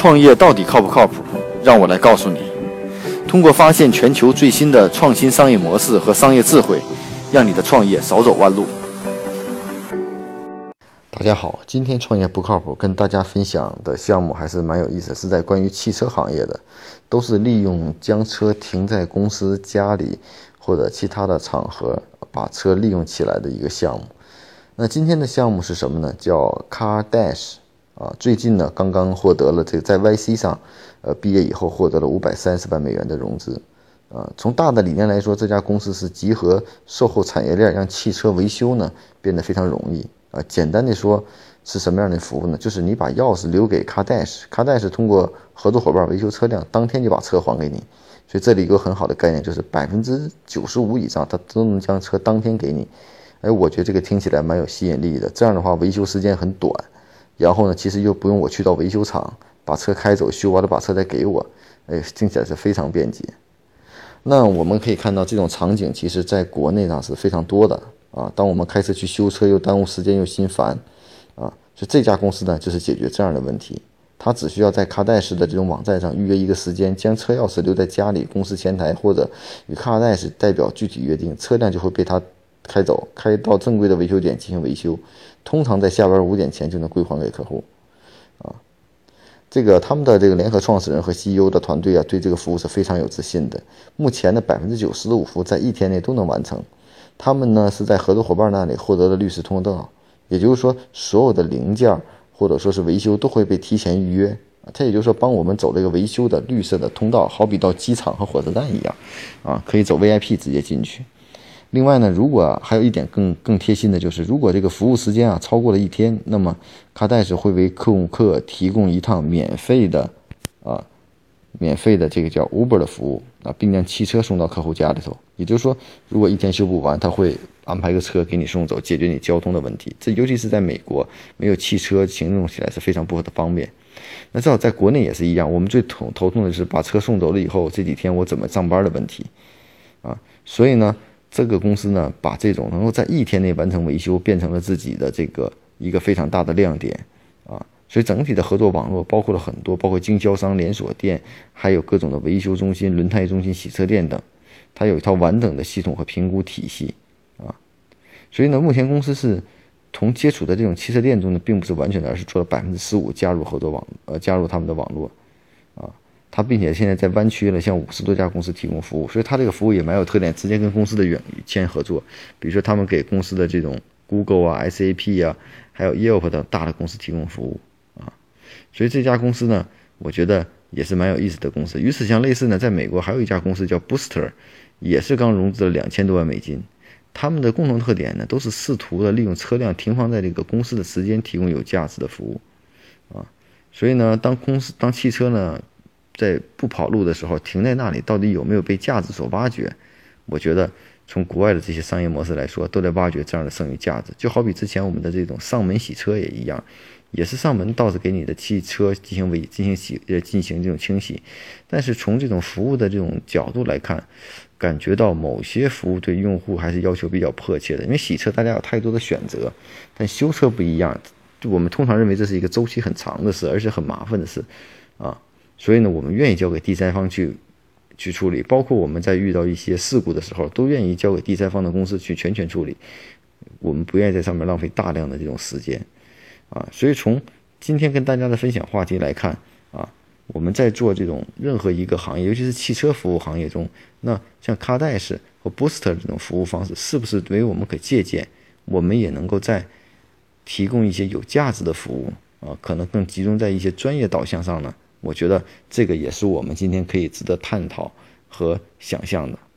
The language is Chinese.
创业到底靠不靠谱？让我来告诉你。通过发现全球最新的创新商业模式和商业智慧，让你的创业少走弯路。大家好，今天创业不靠谱，跟大家分享的项目还是蛮有意思，是在关于汽车行业的，都是利用将车停在公司家里或者其他的场合，把车利用起来的一个项目。那今天的项目是什么呢？叫 Car Dash。啊，最近呢，刚刚获得了这个在 YC 上，呃，毕业以后获得了五百三十万美元的融资。啊，从大的理念来说，这家公司是集合售后产业链，让汽车维修呢变得非常容易。啊，简单的说，是什么样的服务呢？就是你把钥匙留给 Car Dash，Car Dash 通过合作伙伴维修车辆，当天就把车还给你。所以这里一个很好的概念，就是百分之九十五以上，他都能将车当天给你。哎，我觉得这个听起来蛮有吸引力的。这样的话，维修时间很短。然后呢，其实又不用我去到维修厂把车开走，修完了把车再给我，哎，听起来是非常便捷。那我们可以看到这种场景，其实在国内呢是非常多的啊。当我们开车去修车，又耽误时间又心烦啊，所以这家公司呢就是解决这样的问题。他只需要在卡戴式的这种网站上预约一个时间，将车钥匙留在家里公司前台，或者与卡戴式代表具体约定，车辆就会被他。开走，开到正规的维修点进行维修，通常在下班五点前就能归还给客户。啊，这个他们的这个联合创始人和 CEO 的团队啊，对这个服务是非常有自信的。目前的百分之九十的五服务在一天内都能完成。他们呢是在合作伙伴那里获得了律师通道，也就是说，所有的零件或者说是维修都会被提前预约。他也就是说帮我们走这个维修的绿色的通道，好比到机场和火车站一样，啊，可以走 VIP 直接进去。另外呢，如果还有一点更更贴心的就是，如果这个服务时间啊超过了一天，那么卡戴斯会为客户客提供一趟免费的啊，免费的这个叫 Uber 的服务啊，并将汽车送到客户家里头。也就是说，如果一天修不完，他会安排个车给你送走，解决你交通的问题。这尤其是在美国，没有汽车行动起来是非常不的方便。那正好在国内也是一样，我们最头头痛的是把车送走了以后，这几天我怎么上班的问题啊，所以呢。这个公司呢，把这种能够在一天内完成维修，变成了自己的这个一个非常大的亮点啊！所以整体的合作网络包括了很多，包括经销商连锁店，还有各种的维修中心、轮胎中心、洗车店等，它有一套完整的系统和评估体系啊！所以呢，目前公司是从接触的这种汽车店中呢，并不是完全的，而是做了百分之十五加入合作网，呃，加入他们的网络。它并且现在在湾区了，向五十多家公司提供服务，所以它这个服务也蛮有特点，直接跟公司的远签合作。比如说，他们给公司的这种 Google 啊、SAP 啊，还有 Yelp 等大的公司提供服务啊。所以这家公司呢，我觉得也是蛮有意思的公司。与此相类似呢，在美国还有一家公司叫 Booster，也是刚融资了两千多万美金。他们的共同特点呢，都是试图的利用车辆停放在这个公司的时间，提供有价值的服务啊。所以呢，当公司当汽车呢。在不跑路的时候停在那里，到底有没有被价值所挖掘？我觉得从国外的这些商业模式来说，都在挖掘这样的剩余价值。就好比之前我们的这种上门洗车也一样，也是上门倒是给你的汽车进行维进行洗呃进行这种清洗。但是从这种服务的这种角度来看，感觉到某些服务对用户还是要求比较迫切的。因为洗车大家有太多的选择，但修车不一样，我们通常认为这是一个周期很长的事，而且很麻烦的事啊。所以呢，我们愿意交给第三方去去处理，包括我们在遇到一些事故的时候，都愿意交给第三方的公司去全权处理。我们不愿意在上面浪费大量的这种时间啊。所以从今天跟大家的分享话题来看啊，我们在做这种任何一个行业，尤其是汽车服务行业中，那像卡戴式和 Booster 这种服务方式，是不是为我们可借鉴？我们也能够在提供一些有价值的服务啊，可能更集中在一些专业导向上呢？我觉得这个也是我们今天可以值得探讨和想象的。